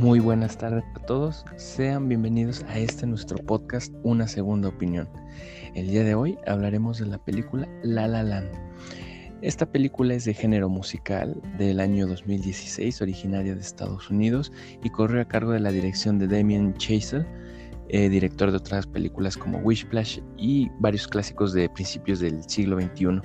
Muy buenas tardes a todos, sean bienvenidos a este nuestro podcast Una Segunda Opinión. El día de hoy hablaremos de la película La La Land. Esta película es de género musical del año 2016, originaria de Estados Unidos y corrió a cargo de la dirección de Damien Chazelle, eh, director de otras películas como Wishplash y varios clásicos de principios del siglo XXI.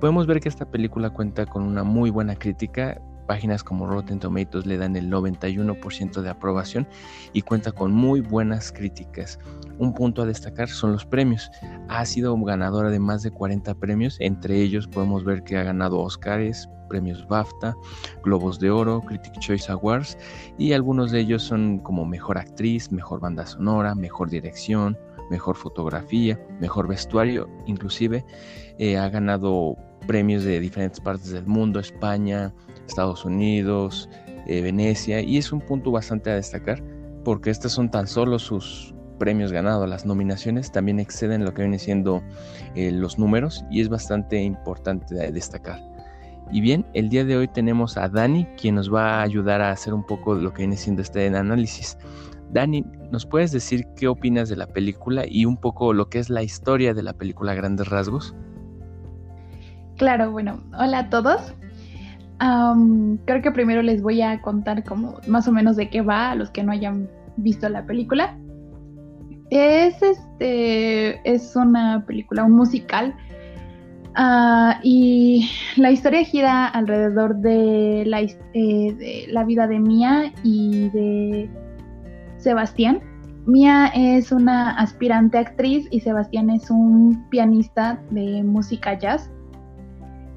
Podemos ver que esta película cuenta con una muy buena crítica, páginas como Rotten Tomatoes le dan el 91% de aprobación y cuenta con muy buenas críticas. Un punto a destacar son los premios. Ha sido ganadora de más de 40 premios, entre ellos podemos ver que ha ganado Oscars, premios BAFTA, Globos de Oro, Critic Choice Awards y algunos de ellos son como mejor actriz, mejor banda sonora, mejor dirección, mejor fotografía, mejor vestuario, inclusive eh, ha ganado premios de diferentes partes del mundo, España, Estados Unidos, eh, Venecia, y es un punto bastante a destacar porque estos son tan solo sus premios ganados, las nominaciones también exceden lo que viene siendo eh, los números y es bastante importante destacar. Y bien, el día de hoy tenemos a Dani, quien nos va a ayudar a hacer un poco lo que viene siendo este análisis. Dani, ¿nos puedes decir qué opinas de la película y un poco lo que es la historia de la película a grandes rasgos? Claro, bueno, hola a todos creo que primero les voy a contar como más o menos de qué va a los que no hayan visto la película. Es este es una película, un musical. Ah, y la historia gira alrededor de la, eh, de la vida de Mia y de Sebastián. Mia es una aspirante actriz y Sebastián es un pianista de música jazz.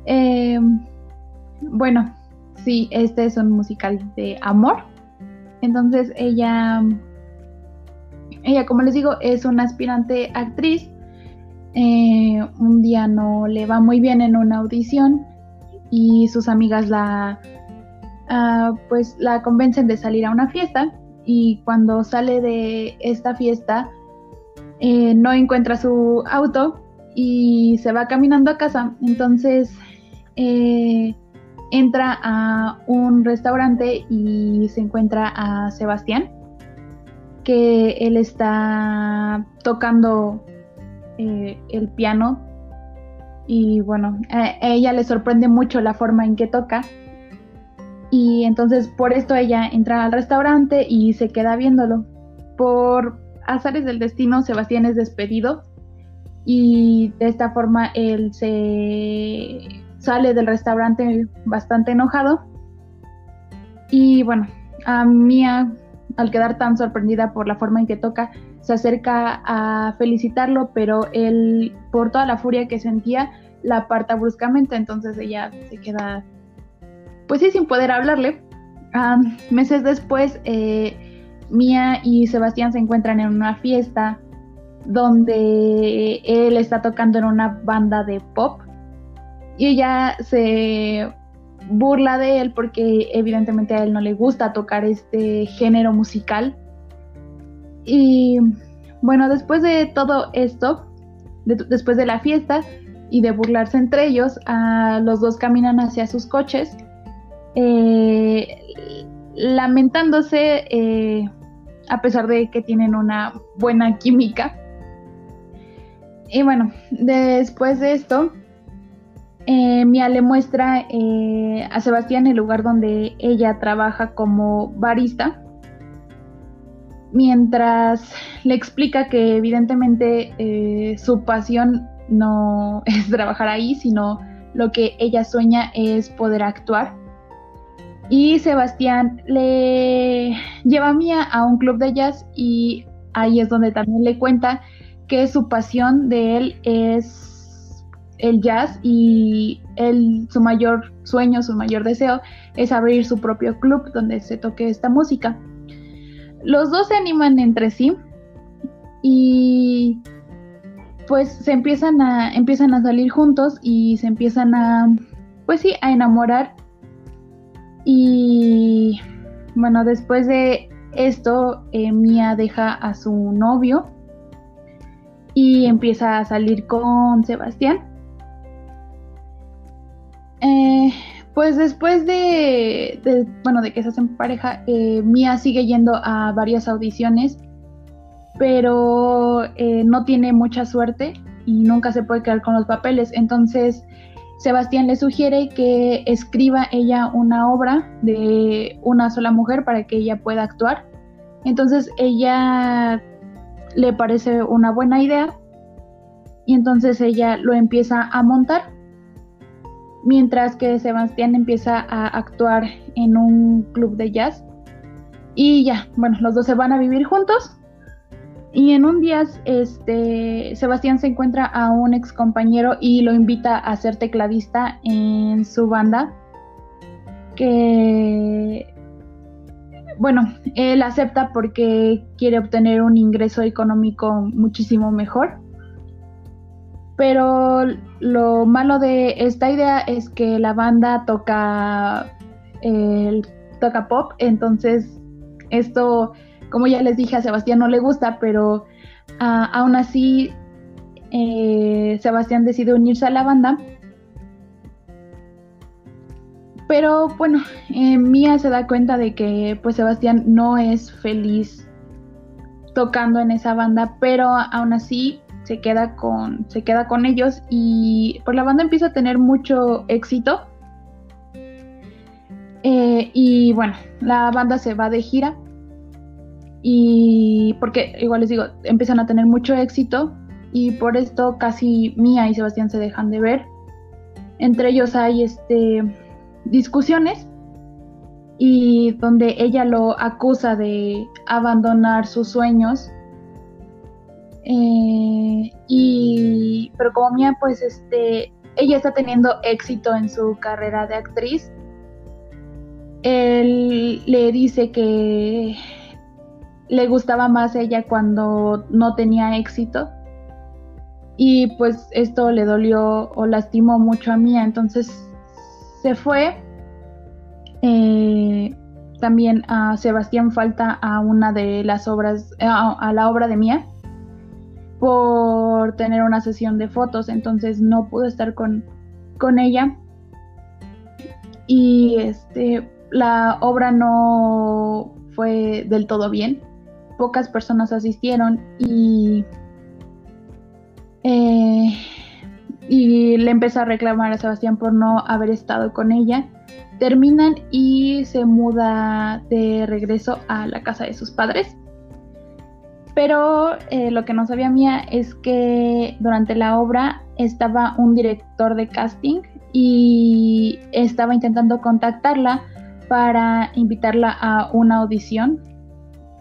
Eh, bueno, sí, este es un musical de amor. Entonces ella, ella como les digo, es una aspirante actriz. Eh, un día no le va muy bien en una audición y sus amigas la, ah, pues la convencen de salir a una fiesta y cuando sale de esta fiesta eh, no encuentra su auto y se va caminando a casa. Entonces eh, entra a un restaurante y se encuentra a Sebastián, que él está tocando eh, el piano. Y bueno, a ella le sorprende mucho la forma en que toca. Y entonces por esto ella entra al restaurante y se queda viéndolo. Por azares del destino, Sebastián es despedido. Y de esta forma él se sale del restaurante bastante enojado. Y bueno, a Mia, al quedar tan sorprendida por la forma en que toca, se acerca a felicitarlo, pero él, por toda la furia que sentía, la aparta bruscamente, entonces ella se queda, pues sí, sin poder hablarle. meses después, eh, Mia y Sebastián se encuentran en una fiesta donde él está tocando en una banda de pop y ella se burla de él porque evidentemente a él no le gusta tocar este género musical. Y bueno, después de todo esto, después de la fiesta y de burlarse entre ellos, los dos caminan hacia sus coches, eh, lamentándose eh, a pesar de que tienen una buena química. Y bueno, después de esto, eh, Mia le muestra eh, a Sebastián el lugar donde ella trabaja como barista, mientras le explica que evidentemente eh, su pasión no es trabajar ahí, sino lo que ella sueña es poder actuar. Y Sebastián le lleva a Mia a un club de jazz y ahí es donde también le cuenta que su pasión de él es el jazz y él, su mayor sueño, su mayor deseo es abrir su propio club donde se toque esta música. Los dos se animan entre sí y pues se empiezan a, empiezan a salir juntos y se empiezan a, pues sí, a enamorar. Y bueno, después de esto, eh, Mia deja a su novio y empieza a salir con Sebastián. Eh, Pues después de, bueno, de que se hacen pareja, eh, Mia sigue yendo a varias audiciones, pero eh, no tiene mucha suerte y nunca se puede quedar con los papeles. Entonces, Sebastián le sugiere que escriba ella una obra de una sola mujer para que ella pueda actuar. Entonces, ella le parece una buena idea y entonces ella lo empieza a montar mientras que Sebastián empieza a actuar en un club de jazz. Y ya, bueno, los dos se van a vivir juntos. Y en un día, este, Sebastián se encuentra a un ex compañero y lo invita a ser tecladista en su banda. Que, bueno, él acepta porque quiere obtener un ingreso económico muchísimo mejor. Pero lo malo de esta idea es que la banda toca, toca pop, entonces esto, como ya les dije, a Sebastián no le gusta, pero ah, aún así eh, Sebastián decide unirse a la banda. Pero bueno, eh, Mía se da cuenta de que pues Sebastián no es feliz tocando en esa banda, pero aún así se queda con, se queda con ellos y pues la banda empieza a tener mucho éxito. Eh, y bueno, la banda se va de gira y porque igual les digo, empiezan a tener mucho éxito y por esto casi Mía y Sebastián se dejan de ver. Entre ellos hay este discusiones y donde ella lo acusa de abandonar sus sueños eh, y, pero como Mía, pues este, ella está teniendo éxito en su carrera de actriz. Él le dice que le gustaba más ella cuando no tenía éxito. Y pues esto le dolió o lastimó mucho a Mía. Entonces se fue. Eh, también a Sebastián falta a una de las obras, a la obra de Mía por tener una sesión de fotos, entonces no pude estar con, con ella. Y este, la obra no fue del todo bien. Pocas personas asistieron y, eh, y le empezó a reclamar a Sebastián por no haber estado con ella. Terminan y se muda de regreso a la casa de sus padres. Pero eh, lo que no sabía Mía es que durante la obra estaba un director de casting y estaba intentando contactarla para invitarla a una audición.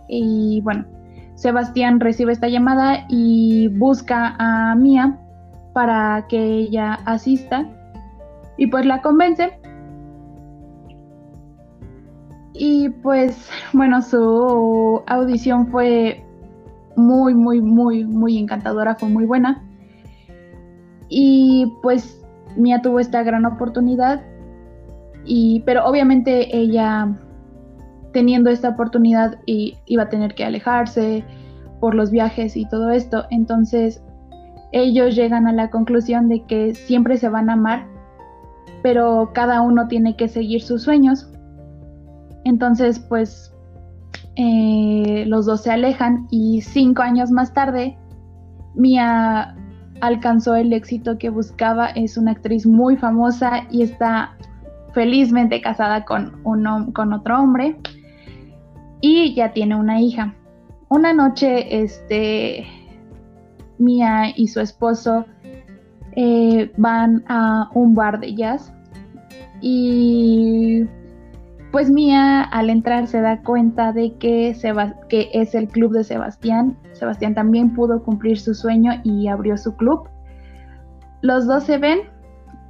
Y bueno, Sebastián recibe esta llamada y busca a Mía para que ella asista y pues la convence. Y pues bueno, su audición fue muy, muy, muy, muy encantadora, fue muy buena. Y pues Mia tuvo esta gran oportunidad, y, pero obviamente ella teniendo esta oportunidad y, iba a tener que alejarse por los viajes y todo esto. Entonces ellos llegan a la conclusión de que siempre se van a amar, pero cada uno tiene que seguir sus sueños. Entonces, pues eh, los dos se alejan y cinco años más tarde, Mia alcanzó el éxito que buscaba, es una actriz muy famosa y está felizmente casada con, un, con otro hombre y ya tiene una hija. Una noche, este, Mia y su esposo eh, van a un bar de jazz y pues Mía al entrar se da cuenta de que, es el club de Sebastián. Sebastián también pudo cumplir su sueño y abrió su club. Los dos se ven.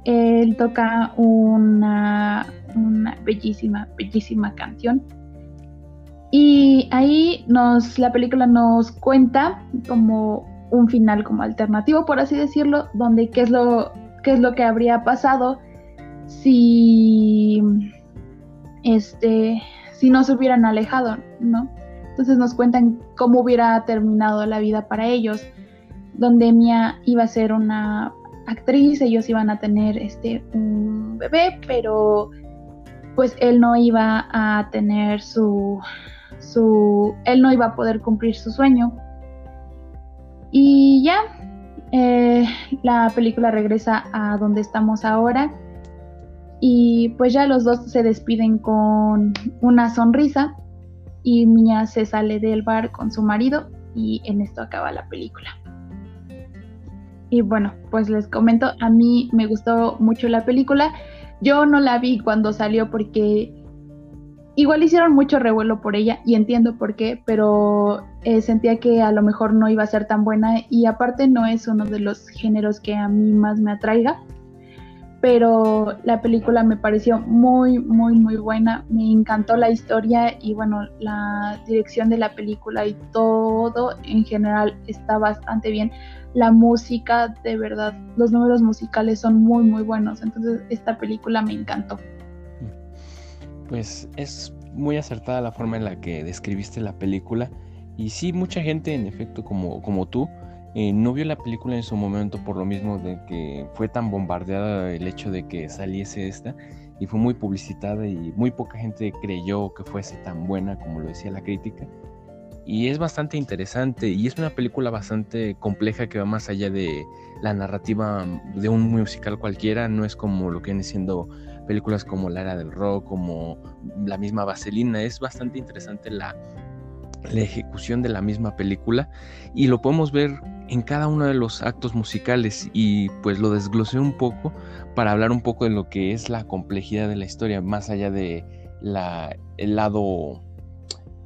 Él toca una, una bellísima, bellísima canción. Y ahí nos, la película nos cuenta como un final como alternativo, por así decirlo, donde qué es lo, qué es lo que habría pasado si este, si no se hubieran alejado, ¿no? Entonces nos cuentan cómo hubiera terminado la vida para ellos, donde Mia iba a ser una actriz, ellos iban a tener este un bebé, pero pues él no iba a tener su su él no iba a poder cumplir su sueño. Y ya eh, la película regresa a donde estamos ahora y pues ya los dos se despiden con una sonrisa y Mia se sale del bar con su marido y en esto acaba la película. Y bueno, pues les comento, a mí me gustó mucho la película. Yo no la vi cuando salió porque igual hicieron mucho revuelo por ella y entiendo por qué, pero eh, sentía que a lo mejor no iba a ser tan buena y aparte no es uno de los géneros que a mí más me atraiga pero la película me pareció muy, muy, muy buena. Me encantó la historia y bueno, la dirección de la película y todo en general está bastante bien. La música, de verdad, los números musicales son muy, muy buenos. Entonces, esta película me encantó. Pues es muy acertada la forma en la que describiste la película. Y sí, mucha gente, en efecto, como, como tú, eh, no vio la película en su momento por lo mismo de que fue tan bombardeada el hecho de que saliese esta y fue muy publicitada y muy poca gente creyó que fuese tan buena como lo decía la crítica. Y es bastante interesante y es una película bastante compleja que va más allá de la narrativa de un musical cualquiera, no es como lo que viene siendo películas como La Era del Rock, como la misma Vaselina, es bastante interesante la, la ejecución de la misma película y lo podemos ver en cada uno de los actos musicales y pues lo desglosé un poco para hablar un poco de lo que es la complejidad de la historia, más allá de la, el lado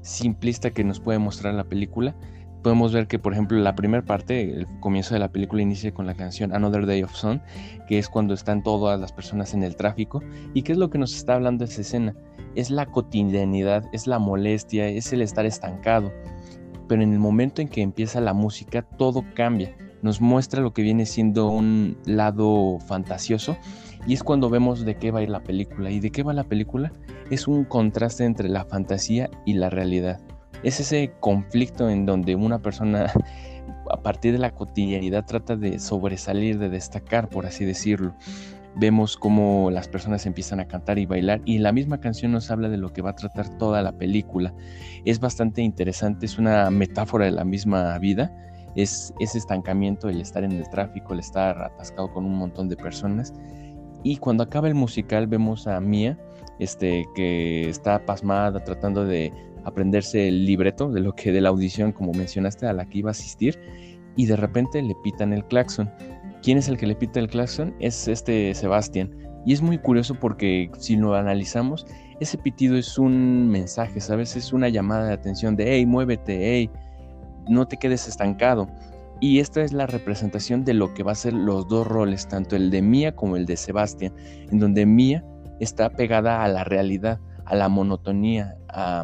simplista que nos puede mostrar la película. Podemos ver que, por ejemplo, la primera parte, el comienzo de la película inicia con la canción Another Day of Sun, que es cuando están todas las personas en el tráfico. ¿Y qué es lo que nos está hablando esa escena? Es la cotidianidad, es la molestia, es el estar estancado pero en el momento en que empieza la música todo cambia, nos muestra lo que viene siendo un lado fantasioso y es cuando vemos de qué va a ir la película. ¿Y de qué va la película? Es un contraste entre la fantasía y la realidad. Es ese conflicto en donde una persona a partir de la cotidianidad trata de sobresalir, de destacar, por así decirlo vemos cómo las personas empiezan a cantar y bailar y la misma canción nos habla de lo que va a tratar toda la película. Es bastante interesante, es una metáfora de la misma vida, es ese estancamiento, el estar en el tráfico, el estar atascado con un montón de personas. Y cuando acaba el musical vemos a Mia, este, que está pasmada tratando de aprenderse el libreto de lo que de la audición, como mencionaste, a la que iba a asistir, y de repente le pitan el claxon quién es el que le pita el claxon es este Sebastián. Y es muy curioso porque si lo analizamos, ese pitido es un mensaje, ¿sabes? Es una llamada de atención de, hey, muévete, hey, no te quedes estancado. Y esta es la representación de lo que va a ser los dos roles, tanto el de Mía como el de Sebastián, en donde Mía está pegada a la realidad, a la monotonía, a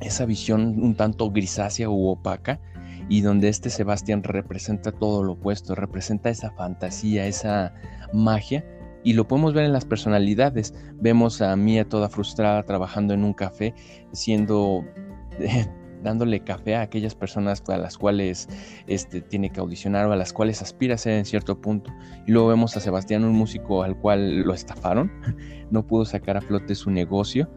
esa visión un tanto grisácea u opaca, y donde este Sebastián representa todo lo opuesto, representa esa fantasía, esa magia y lo podemos ver en las personalidades. Vemos a Mía toda frustrada trabajando en un café, siendo dándole café a aquellas personas a las cuales este, tiene que audicionar o a las cuales aspira a ser en cierto punto. Y luego vemos a Sebastián, un músico al cual lo estafaron, no pudo sacar a flote su negocio,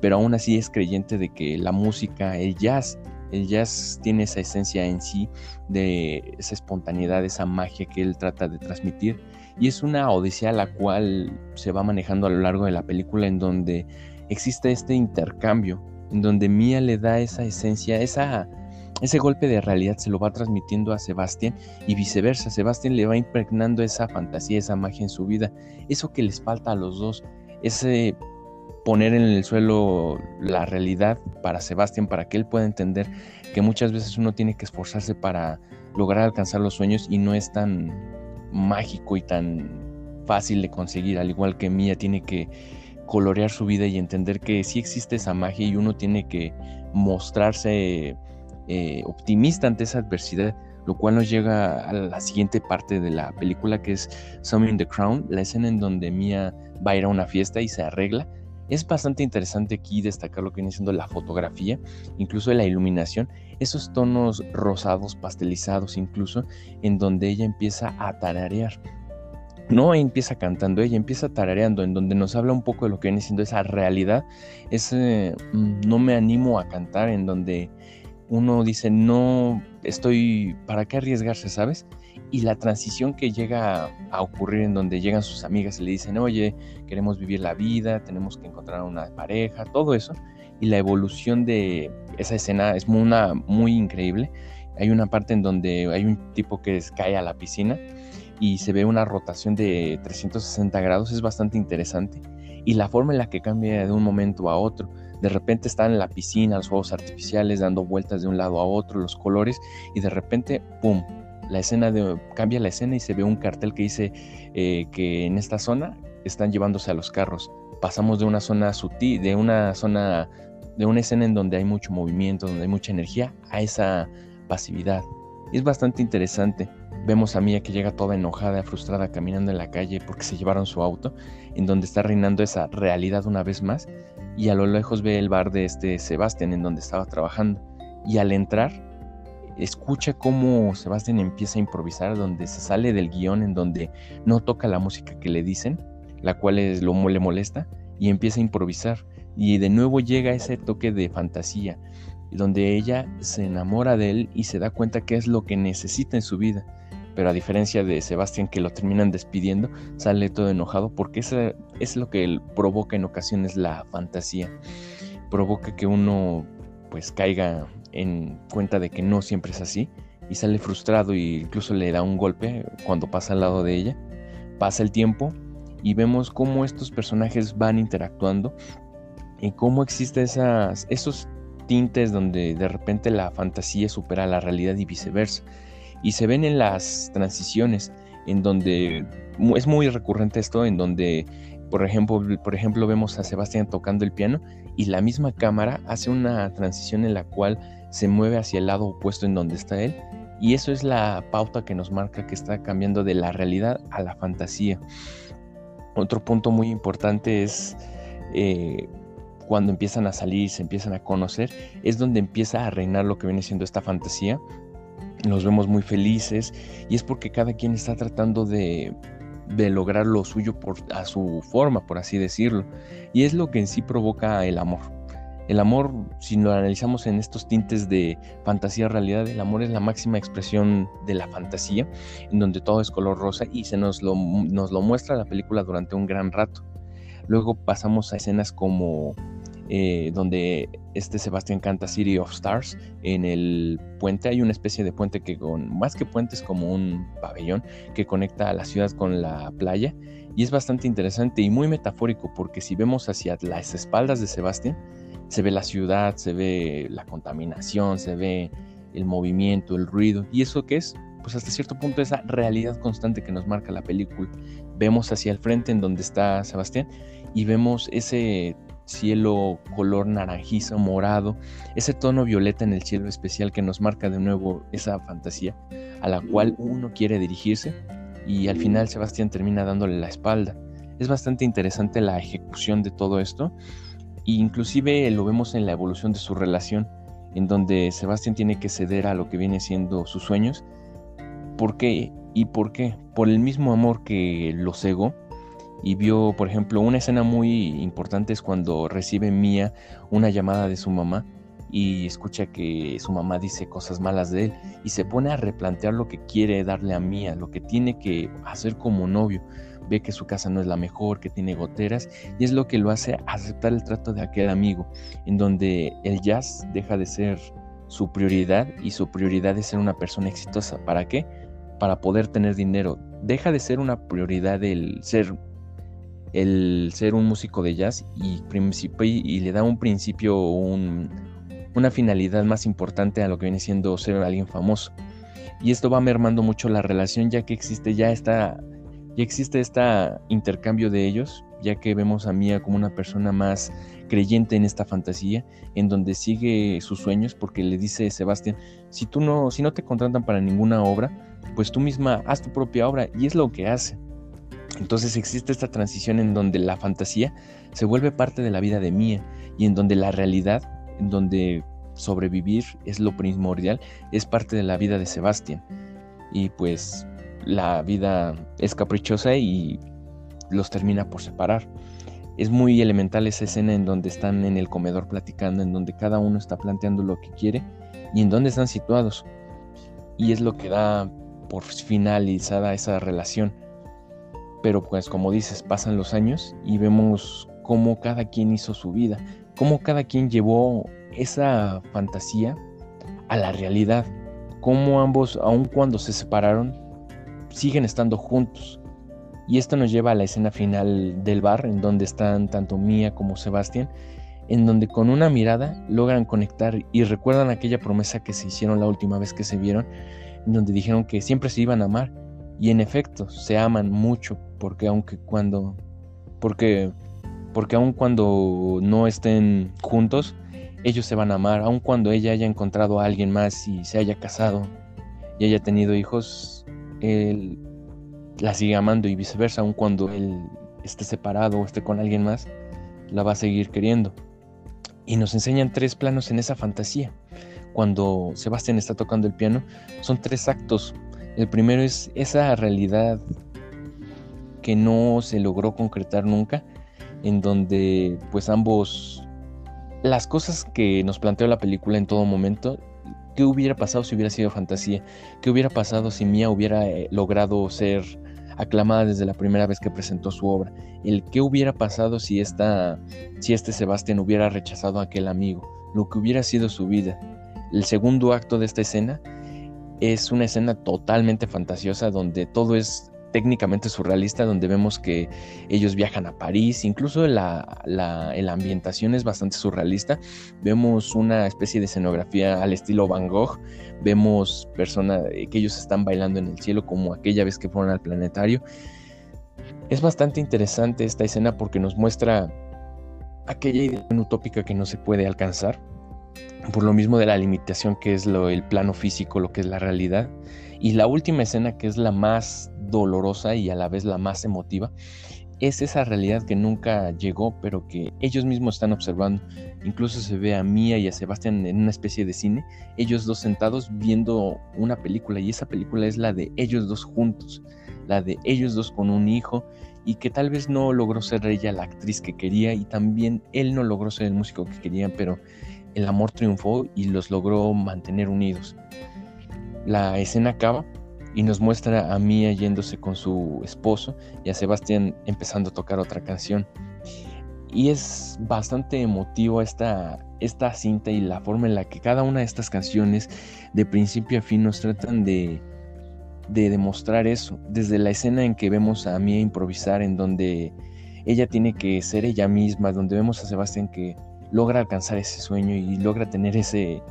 pero aún así es creyente de que la música, el jazz, el jazz tiene esa esencia en sí de esa espontaneidad, esa magia que él trata de transmitir. Y es una odisea la cual se va manejando a lo largo de la película en donde existe este intercambio, en donde Mia le da esa esencia, esa, ese golpe de realidad se lo va transmitiendo a Sebastián y viceversa. Sebastián le va impregnando esa fantasía, esa magia en su vida. Eso que les falta a los dos, ese poner en el suelo la realidad para Sebastián, para que él pueda entender que muchas veces uno tiene que esforzarse para lograr alcanzar los sueños y no es tan mágico y tan fácil de conseguir, al igual que Mía tiene que colorear su vida y entender que sí existe esa magia y uno tiene que mostrarse eh, optimista ante esa adversidad, lo cual nos llega a la siguiente parte de la película que es in the Crown, la escena en donde Mia va a ir a una fiesta y se arregla es bastante interesante aquí destacar lo que viene siendo la fotografía, incluso la iluminación, esos tonos rosados, pastelizados incluso, en donde ella empieza a tararear. no empieza cantando, ella empieza tarareando, en donde nos habla un poco de lo que viene siendo esa realidad, ese mm, no me animo a cantar, en donde uno dice, no estoy, ¿para qué arriesgarse, sabes? Y la transición que llega a ocurrir en donde llegan sus amigas y le dicen, oye, queremos vivir la vida, tenemos que encontrar una pareja, todo eso, y la evolución de esa escena es una, muy increíble. Hay una parte en donde hay un tipo que cae a la piscina y se ve una rotación de 360 grados, es bastante interesante. Y la forma en la que cambia de un momento a otro. De repente está en la piscina, los juegos artificiales, dando vueltas de un lado a otro, los colores, y de repente, ¡pum! La escena cambia la escena y se ve un cartel que dice eh, que en esta zona están llevándose a los carros. Pasamos de una zona sutil, de una zona, de una escena en donde hay mucho movimiento, donde hay mucha energía, a esa pasividad. Es bastante interesante. Vemos a Mia que llega toda enojada, frustrada, caminando en la calle porque se llevaron su auto, en donde está reinando esa realidad una vez más, y a lo lejos ve el bar de este Sebastián en donde estaba trabajando. Y al entrar, escucha cómo Sebastián empieza a improvisar, donde se sale del guion, en donde no toca la música que le dicen, la cual es, lo, le molesta, y empieza a improvisar. Y de nuevo llega ese toque de fantasía, donde ella se enamora de él y se da cuenta que es lo que necesita en su vida pero a diferencia de Sebastián que lo terminan despidiendo, sale todo enojado porque es lo que él provoca en ocasiones la fantasía. Provoca que uno pues caiga en cuenta de que no siempre es así y sale frustrado e incluso le da un golpe cuando pasa al lado de ella. Pasa el tiempo y vemos cómo estos personajes van interactuando y cómo existen esas, esos tintes donde de repente la fantasía supera la realidad y viceversa y se ven en las transiciones en donde es muy recurrente esto, en donde, por ejemplo, por ejemplo, vemos a Sebastián tocando el piano y la misma cámara hace una transición en la cual se mueve hacia el lado opuesto en donde está él. Y eso es la pauta que nos marca que está cambiando de la realidad a la fantasía. Otro punto muy importante es eh, cuando empiezan a salir, se empiezan a conocer, es donde empieza a reinar lo que viene siendo esta fantasía, nos vemos muy felices y es porque cada quien está tratando de, lograr lo suyo por, a su forma, por así decirlo. Y es lo que en sí provoca el amor. El amor, si lo analizamos en estos tintes de fantasía realidad, el amor es la máxima expresión de la fantasía, en donde todo es color rosa y se nos lo, muestra la película durante un gran rato. Luego pasamos a escenas como eh, donde este Sebastián canta City of Stars. En el puente hay una especie de puente que más que puente es como un pabellón que conecta a la ciudad con la playa y es bastante interesante y muy metafórico porque si vemos hacia las espaldas de Sebastián se ve la ciudad, se ve la contaminación, se ve el movimiento, el ruido y eso que es pues hasta cierto punto esa realidad constante que nos marca la película. Vemos hacia el frente en donde está Sebastián y vemos ese cielo color naranjizo, morado, ese tono violeta en el cielo especial que nos marca de nuevo esa fantasía a la cual uno quiere dirigirse y al final Sebastián termina dándole la espalda. Es bastante interesante la ejecución de todo esto e inclusive lo vemos en la evolución de su relación en donde Sebastián tiene que ceder a lo que viene siendo sus sueños. ¿Por qué? ¿Y por qué? Por el mismo amor que lo cegó y vio, por ejemplo, una escena muy importante es cuando recibe Mía una llamada de su mamá y escucha que su mamá dice cosas malas de él y se pone a replantear lo que quiere darle a Mía, lo que tiene que hacer como novio. Ve que su casa no es la mejor, que tiene goteras y es lo que lo hace aceptar el trato de aquel amigo, en donde el jazz deja de ser su prioridad y su prioridad es ser una persona exitosa. ¿Para qué? Para poder tener dinero. Deja de ser una prioridad el ser el ser un músico de jazz y, y le da un principio, una finalidad más importante a lo que viene siendo ser alguien famoso. Y esto va mermando mucho la relación ya que existe ya esta, ya existe este intercambio de ellos, ya que vemos a Mia como una persona más creyente en esta fantasía, en donde sigue sus sueños, porque le dice Sebastián, si tú no, si no te contratan para ninguna obra, pues tú misma haz tu propia obra, y es lo que hace. Entonces existe esta transición en donde la fantasía se vuelve parte de la vida de Mía y en donde la realidad, en donde sobrevivir es lo primordial, es parte de la vida de Sebastián. Y pues la vida es caprichosa y los termina por separar. Es muy elemental esa escena en donde están en el comedor platicando, en donde cada uno está planteando lo que quiere y en dónde están situados. Y es lo que da por finalizada esa relación. Pero pues como dices, pasan los años y vemos cómo cada quien hizo su vida, cómo cada quien llevó esa fantasía a la realidad, cómo ambos, aun cuando se separaron, siguen estando juntos. Y esto nos lleva a la escena final del bar, en donde están tanto Mía como Sebastián, en donde con una mirada logran conectar y recuerdan aquella promesa que se hicieron la última vez que se vieron, en donde dijeron que siempre se iban a amar. Y en efecto, se aman mucho, porque aunque cuando, porque, porque aun cuando no estén juntos, ellos se van a amar, aun cuando ella haya encontrado a alguien más y se haya casado y haya tenido hijos, él la sigue amando y viceversa, aun cuando él esté separado o esté con alguien más, la va a seguir queriendo. Y nos enseñan tres planos en esa fantasía. Cuando Sebastián está tocando el piano, son tres actos. El primero es esa realidad que no se logró concretar nunca, en donde pues ambos las cosas que nos planteó la película en todo momento, ¿qué hubiera pasado si hubiera sido fantasía? ¿Qué hubiera pasado si Mia hubiera eh, logrado ser aclamada desde la primera vez que presentó su obra? El qué hubiera pasado si esta si este Sebastián hubiera rechazado a aquel amigo, lo que hubiera sido su vida. El segundo acto de esta escena es una escena totalmente fantasiosa donde todo es técnicamente surrealista donde vemos que ellos viajan a París, incluso la, la, ambientación es bastante surrealista, vemos una especie de escenografía al estilo Van Gogh, vemos personas eh, que ellos están bailando en el cielo como aquella vez que fueron al planetario. Es bastante interesante esta escena porque nos muestra aquella idea utópica que no se puede alcanzar, por lo mismo de la limitación que es lo, el plano físico, lo que es la realidad. Y la última escena, que es la más dolorosa y a la vez la más emotiva, es esa realidad que nunca llegó, pero que ellos mismos están observando. Incluso se ve a Mía y a Sebastián en una especie de cine, ellos dos sentados viendo una película, y esa película es la de ellos dos juntos, la de ellos dos con un hijo, y que tal vez no logró ser ella la actriz que quería, y también él no logró ser el músico que quería, pero el amor triunfó y los logró mantener unidos. La escena acaba y nos muestra a Mia yéndose con su esposo y a Sebastián empezando a tocar otra canción. Y es bastante emotivo esta, esta cinta y la forma en la que cada una de estas canciones de principio a fin nos tratan de, de demostrar eso. Desde la escena en que vemos a Mia improvisar en donde ella tiene que ser ella misma, donde vemos a Sebastián que logra alcanzar ese sueño y logra tener ese,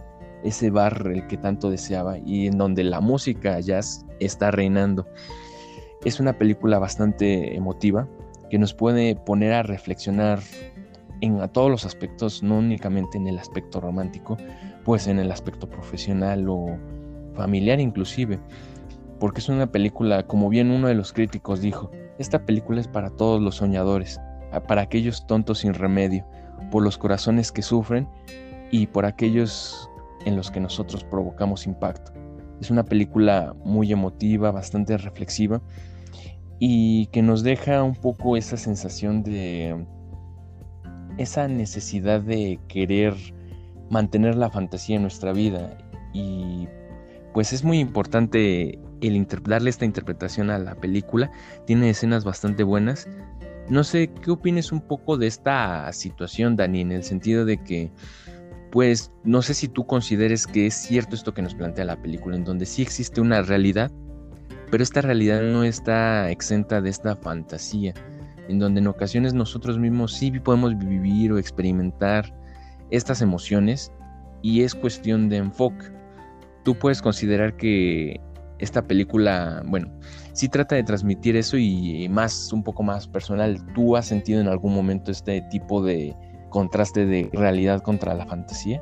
ese bar el que tanto deseaba y en donde la música jazz está reinando. Es una película bastante emotiva que nos puede poner a reflexionar en a todos los aspectos, no únicamente en el aspecto romántico, pues en el aspecto profesional o familiar inclusive, porque es una película, como bien uno de los críticos dijo, esta película es para todos los soñadores, para aquellos tontos sin remedio, por los corazones que sufren y por aquellos en los que nosotros provocamos impacto. Es una película muy emotiva, bastante reflexiva y que nos deja un poco esa sensación de esa necesidad de querer mantener la fantasía en nuestra vida y pues es muy importante el darle esta interpretación a la película. Tiene escenas bastante buenas. No sé qué opines un poco de esta situación, Dani, en el sentido de que pues no sé si tú consideres que es cierto esto que nos plantea la película, en donde sí existe una realidad, pero esta realidad no está exenta de esta fantasía, en donde en ocasiones nosotros mismos sí podemos vivir o experimentar estas emociones y es cuestión de enfoque. Tú puedes considerar que esta película, bueno, sí trata de transmitir eso y más, un poco más personal. ¿Tú has sentido en algún momento este tipo de contraste de realidad contra la fantasía?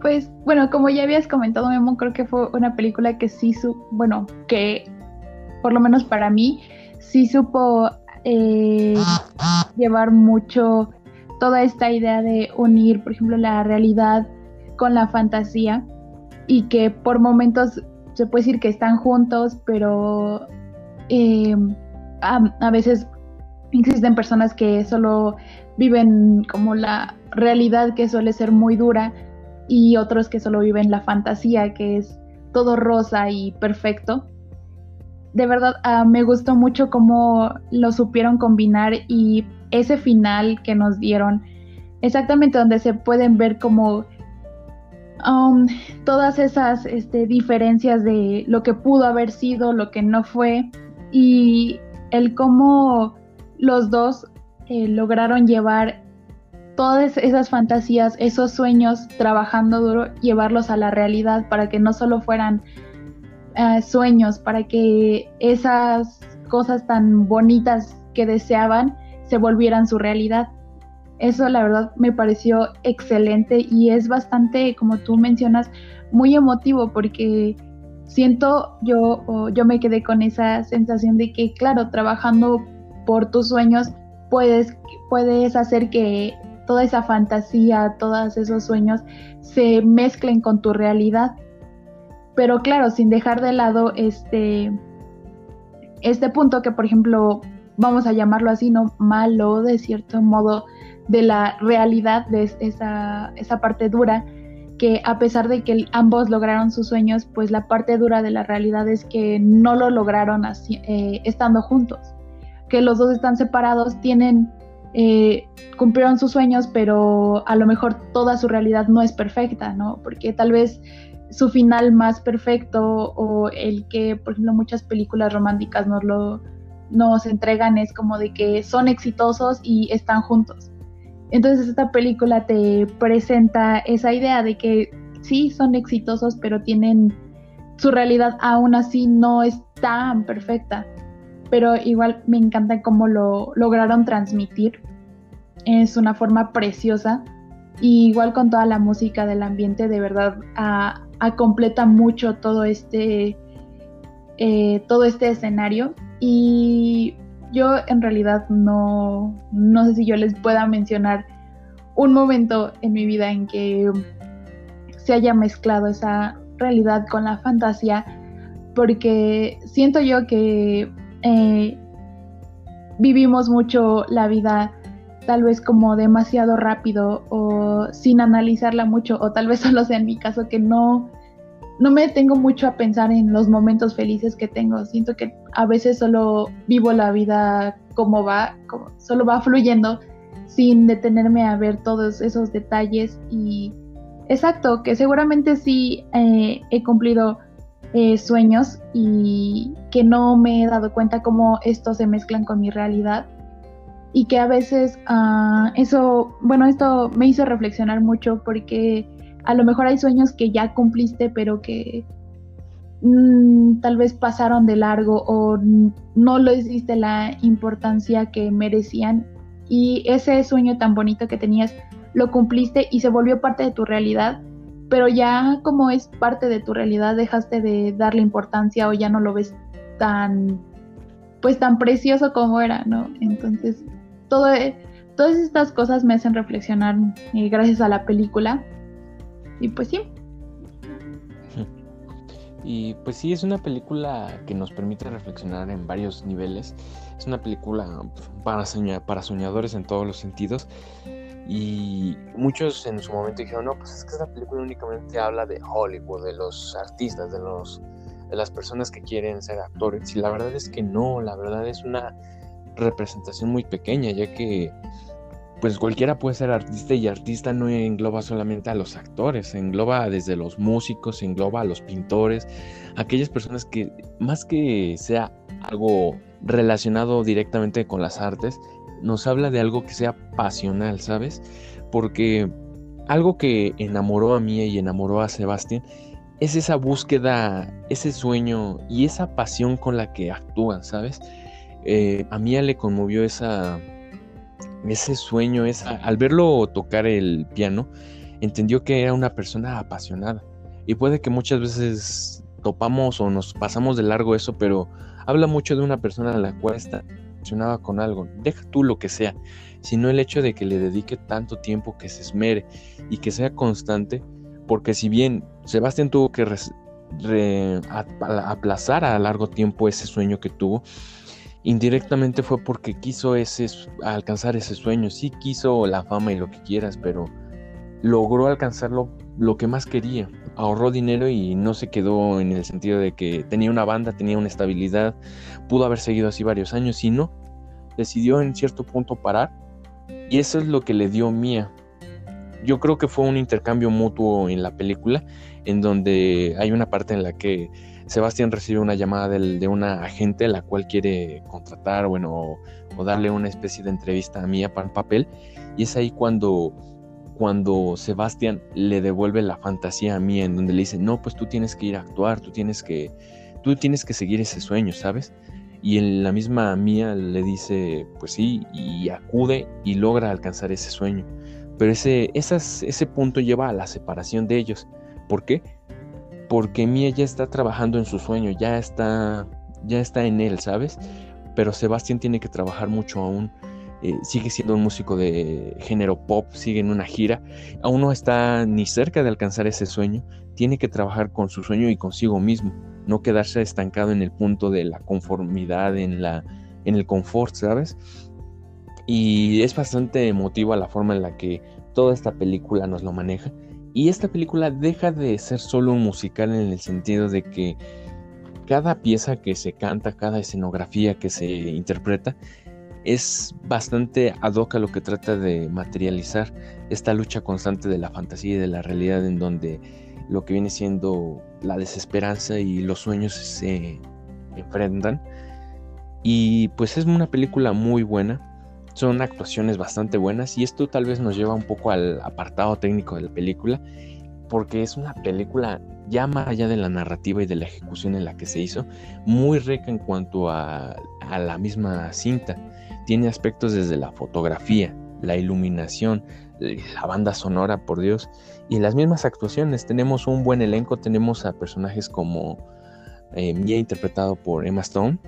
Pues bueno, como ya habías comentado, Memo, creo que fue una película que sí, su bueno, que por lo menos para mí, sí supo eh, llevar mucho toda esta idea de unir, por ejemplo, la realidad con la fantasía y que por momentos se puede decir que están juntos, pero em, a, veces existen personas que solo viven como la realidad que suele ser muy dura y otros que solo viven la fantasía que es todo rosa y perfecto. De verdad, ah, me gustó mucho cómo lo supieron combinar y ese final que nos dieron, exactamente donde se pueden ver como um, todas esas este, diferencias de lo que pudo haber sido, lo que no fue, y el cómo los dos eh, lograron llevar todas esas fantasías, esos sueños, trabajando duro, llevarlos a la realidad para que no solo fueran eh, sueños, para que esas cosas tan bonitas que deseaban se volvieran su realidad. Eso la verdad me pareció excelente y es bastante, como tú mencionas, muy emotivo porque siento yo, yo me quedé con esa sensación de que, claro, trabajando por tus sueños, puedes, puedes hacer que toda esa fantasía, todos esos sueños se mezclen con tu realidad. Pero claro, sin dejar de lado este, este punto que, por ejemplo, vamos a llamarlo así, ¿no? Malo de cierto modo de la realidad de esa, esa parte dura, que a pesar de que ambos lograron sus sueños, pues la parte dura de la realidad es que no lo lograron así, eh, estando juntos, que los dos están separados, tienen, eh, cumplieron sus sueños, pero a lo mejor toda su realidad no es perfecta, ¿no? Porque tal vez su final más perfecto o el que, por ejemplo, muchas películas románticas nos lo nos entregan es como de que son exitosos y están juntos. Entonces esta película te presenta esa idea de que sí son exitosos, pero tienen su realidad aún así no es tan perfecta. Pero igual me encanta cómo lo lograron transmitir. Es una forma preciosa. Y igual con toda la música del ambiente, de verdad, completa mucho todo este, eh, todo este escenario. Y yo en realidad no, no sé si yo les pueda mencionar un momento en mi vida en que se haya mezclado esa realidad con la fantasía, porque siento yo que eh, vivimos mucho la vida tal vez como demasiado rápido o sin analizarla mucho, o tal vez solo sea en mi caso que no no me detengo mucho a pensar en los momentos felices que tengo. Siento que a veces solo vivo la vida como va, como solo va fluyendo sin detenerme a ver todos esos detalles y exacto, que seguramente sí eh, he cumplido eh, sueños y que no me he dado cuenta cómo estos se mezclan con mi realidad. Y que a veces ah, eso, bueno, esto me hizo reflexionar mucho porque a lo mejor hay sueños que ya cumpliste, pero que mm, tal vez pasaron de largo o no les diste la importancia que merecían. Y ese sueño tan bonito que tenías lo cumpliste y se volvió parte de tu realidad, pero ya como es parte de tu realidad dejaste de darle importancia o ya no lo ves tan pues tan precioso como era, ¿no? Entonces, todo, todas estas cosas me hacen reflexionar eh, gracias a la película y pues sí. Y pues sí, es una película que nos permite reflexionar en varios niveles. Es una película para, para soñadores en todos los sentidos. Y muchos en su momento dijeron, no, pues es que esta película únicamente habla de Hollywood, de los artistas, de, los, de las personas que quieren ser actores. Y la verdad es que no, la verdad es una representación muy pequeña, ya que pues cualquiera puede ser artista y artista no engloba solamente a los actores, engloba desde los músicos, engloba a los pintores, aquellas personas que más que sea algo relacionado directamente con las artes, nos habla de algo que sea pasional, ¿sabes? Porque algo que enamoró a mí y enamoró a Sebastián es esa búsqueda, ese sueño y esa pasión con la que actúan, ¿sabes? Eh, a Mía le conmovió esa ese sueño, al verlo tocar el piano, entendió que era una persona apasionada. Y puede que muchas veces topamos o nos pasamos de largo eso, pero habla mucho de una persona a la cual está con algo. Deja tú lo que sea, sino el hecho de que le dedique tanto tiempo, que se esmere y que sea constante, porque si bien Sebastián tuvo que aplazar a largo tiempo ese sueño que tuvo, indirectamente fue porque quiso ese, alcanzar ese sueño. Sí quiso la fama y lo que quieras, pero logró alcanzarlo lo que más quería. Ahorró dinero y no se quedó en el sentido de que tenía una banda, tenía una estabilidad, pudo haber seguido así varios años y no. Decidió en cierto punto parar y eso es lo que le dio Mía. Yo creo que fue un intercambio mutuo en la película, en donde hay una parte en la que Sebastián recibe una llamada de una agente la cual quiere contratar, bueno, o, darle una especie de entrevista a Mía para un papel. Y es ahí cuando, cuando Sebastián le devuelve la fantasía a Mía, en donde le dice, no, pues tú tienes que ir a actuar, tú tienes que, tú tienes que seguir ese sueño, ¿sabes? Y en la misma Mía le dice, pues sí, y acude y logra alcanzar ese sueño. Pero ese, ese punto lleva a la separación de ellos. ¿Por qué? porque Mia ya está trabajando en su sueño, ya está, ya está en él, ¿sabes? Pero Sebastián tiene que trabajar mucho aún. Eh, sigue siendo un músico de género pop, sigue en una gira, aún no está ni cerca de alcanzar ese sueño, tiene que trabajar con su sueño y consigo mismo, no quedarse estancado en el punto de la conformidad, en, la, en el confort, ¿sabes? Y es bastante emotiva la forma en la que toda esta película nos lo maneja y esta película deja de ser solo un musical en el sentido de que cada pieza que se canta, cada escenografía que se interpreta, es bastante ad hoc a lo que trata de materializar esta lucha constante de la fantasía y de la realidad en donde lo que viene siendo la desesperanza y los sueños se enfrentan. Y pues es una película muy buena son actuaciones bastante buenas y esto tal vez nos lleva un poco al apartado técnico de la película porque es una película ya más allá de la narrativa y de la ejecución en la que se hizo, muy rica en cuanto a, a la misma cinta. Tiene aspectos desde la fotografía, la iluminación, la banda sonora, por Dios, y las mismas actuaciones. Tenemos un buen elenco, tenemos a personajes como eh, Mia interpretado por Emma Stone,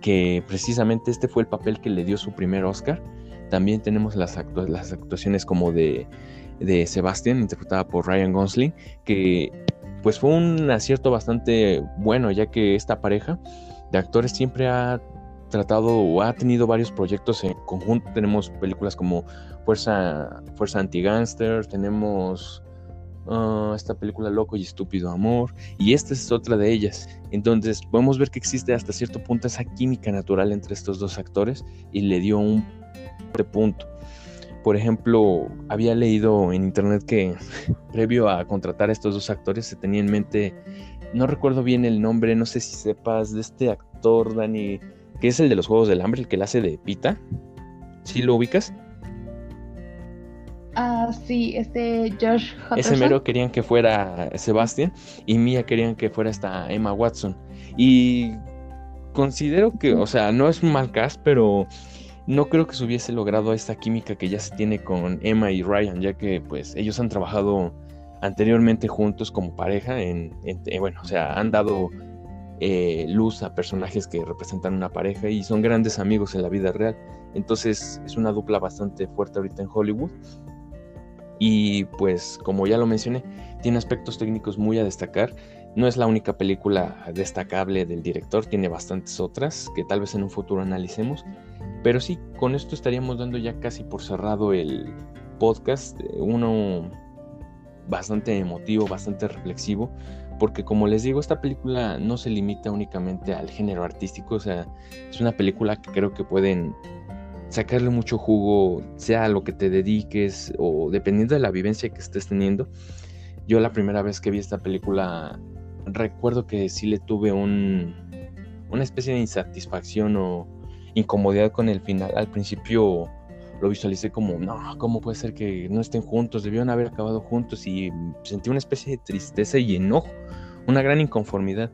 que precisamente este fue el papel que le dio su primer Oscar. También tenemos las, las actuaciones como de, de Sebastian, interpretada por Ryan Gosling, que pues fue un acierto bastante bueno, ya que esta pareja de actores siempre ha tratado o ha tenido varios proyectos en conjunto. Tenemos películas como Fuerza, Fuerza Anti-Gangster, tenemos Ah, esta película Loco y Estúpido Amor, y esta es otra de ellas. Entonces podemos ver que existe hasta cierto punto esa química natural entre estos dos actores y le dio un punto. Por ejemplo, había leído en internet que previo a contratar a estos dos actores se tenía en mente, no recuerdo bien el nombre, no sé si sepas, de este actor, Dani, que es el de los Juegos del Hambre, el que la hace de Pita. ¿Sí lo ubicas? Ah, sí, este Josh Ese mero querían que fuera Sebastian y Mia querían que fuera esta Emma Watson. Y considero que, o sea, no es un mal cast, pero no creo que se hubiese logrado esta química que ya se tiene con Emma y Ryan, ya que pues ellos han trabajado anteriormente juntos como pareja en, eh, bueno, o sea, han dado eh, luz a personajes que representan una pareja y son grandes amigos en la vida real. Entonces es una dupla bastante fuerte ahorita en Hollywood y pues como ya lo mencioné, tiene aspectos técnicos muy a destacar. No es la única película destacable del director, tiene bastantes otras que tal vez en un futuro analicemos. Pero sí, con esto estaríamos dando ya casi por cerrado el podcast, uno bastante emotivo, bastante reflexivo, porque como les digo, esta película no se limita únicamente al género artístico, o sea, es una película que creo que pueden sacarle mucho jugo, sea a lo que te dediques o dependiendo de la vivencia que estés teniendo. Yo la primera vez que vi esta película recuerdo que sí le tuve un, una especie de insatisfacción o incomodidad con el final. Al principio lo visualicé como, no, ¿cómo puede ser que no estén juntos? Debieron haber acabado juntos y sentí una especie de tristeza y enojo, una gran inconformidad.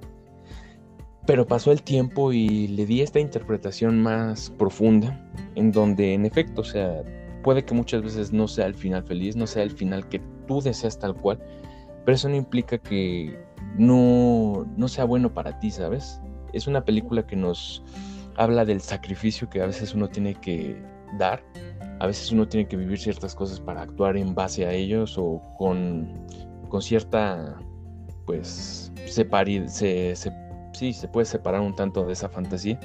Pero pasó el tiempo y le di esta interpretación más profunda, en donde en efecto, o sea, puede que muchas veces no sea el final feliz, no sea el final que tú deseas tal cual, pero eso no implica que no, no sea bueno para ti, ¿sabes? Es una película que nos habla del sacrificio que a veces uno tiene que dar, a veces uno tiene que vivir ciertas cosas para actuar en base a ellos o con, con cierta pues separe, se, se, sí, se puede separar un tanto de esa fantasía.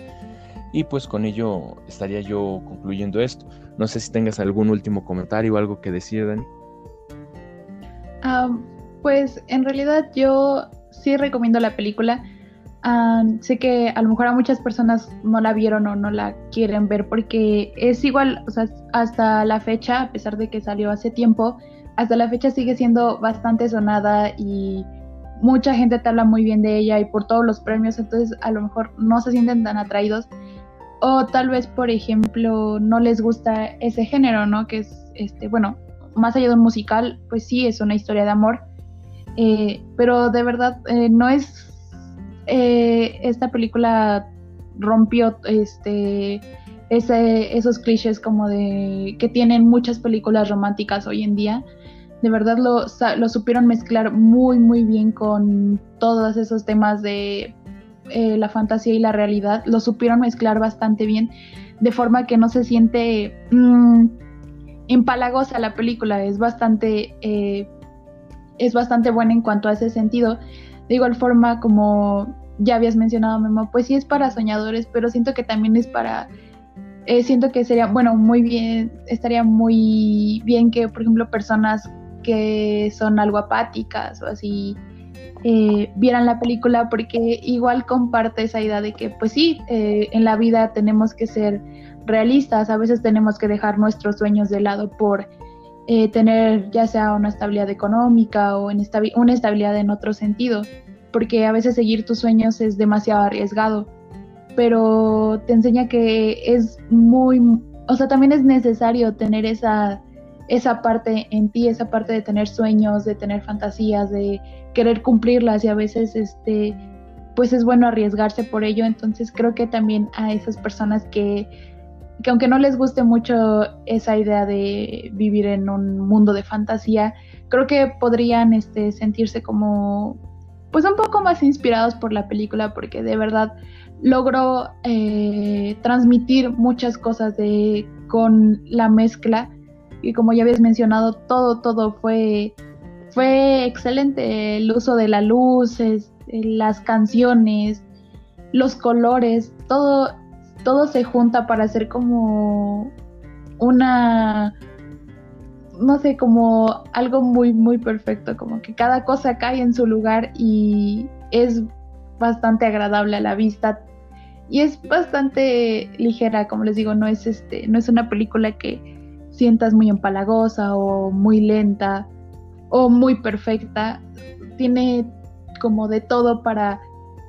Y pues con ello estaría yo concluyendo esto. No sé si tengas algún último comentario o algo que decir, Dani. pues en realidad yo sí recomiendo la película. Sé que a lo mejor a muchas personas no la vieron o no la quieren ver porque es igual, o sea, hasta la fecha, a pesar de que salió hace tiempo, hasta la fecha sigue siendo bastante sonada y mucha gente te habla muy bien de ella y por todos los premios, entonces a lo mejor no se sienten tan atraídos. O tal vez, por ejemplo, no les gusta ese género, ¿no? Que es, este, bueno, más allá de un musical, pues sí, es una historia de amor. Eh, pero de verdad, eh, no es. Eh, esta película rompió este ese, esos clichés como de que tienen muchas películas románticas hoy en día de verdad lo, supieron mezclar muy, muy bien con todos esos temas de eh, la fantasía y la realidad. Lo supieron mezclar bastante bien, de forma que no se siente mmm, empalagosa la película. Es bastante, eh, es bastante buena en cuanto a ese sentido. De igual forma, como ya habías mencionado, Memo, pues sí es para soñadores, pero siento que también es para eh, siento que sería, bueno, muy bien, estaría muy bien que, por ejemplo, personas que son algo apáticas o así eh, vieran la película porque igual comparte esa idea de que pues sí, eh, en la vida tenemos que ser realistas, a veces tenemos que dejar nuestros sueños de lado por eh, tener ya sea una estabilidad económica o una estabilidad en otro sentido, porque a veces seguir tus sueños es demasiado arriesgado, pero te enseña que es muy, o sea, también es necesario tener esa esa parte en ti, esa parte de tener sueños, de tener fantasías, de querer cumplirlas y a veces este pues es bueno arriesgarse por ello, entonces creo que también a esas personas que, que aunque no les guste mucho esa idea de vivir en un mundo de fantasía, creo que podrían este, sentirse como pues un poco más inspirados por la película porque de verdad logró eh, transmitir muchas cosas de, con la mezcla y como ya habías mencionado, todo, todo fue, fue excelente. El uso de la luz, las canciones, los colores, todo, todo se junta para hacer como una, no sé, como algo muy, muy perfecto, como que cada cosa cae en su lugar y es bastante agradable a la vista y es bastante ligera, como les digo, no es este, no es una película que sientas muy empalagosa o muy lenta o muy perfecta. Tiene como de todo para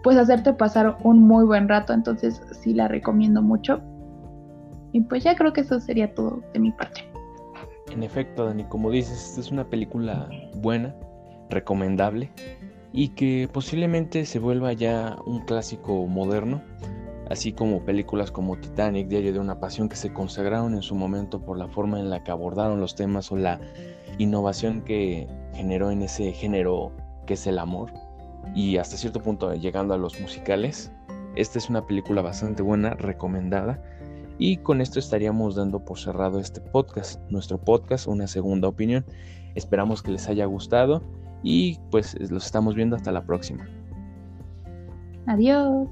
pues hacerte pasar un muy buen rato, entonces sí la recomiendo mucho. Y pues ya creo que eso sería todo de mi parte. En efecto, Dani, como dices, es una película buena, recomendable y que posiblemente se vuelva ya un clásico moderno así como películas como Titanic, Diario de una Pasión, que se consagraron en su momento por la forma en la que abordaron los temas o la innovación que generó en ese género que es el amor. Y hasta cierto punto llegando a los musicales, esta es una película bastante buena, recomendada. Y con esto estaríamos dando por cerrado este podcast, nuestro podcast, una segunda opinión. Esperamos que les haya gustado y pues los estamos viendo hasta la próxima. Adiós.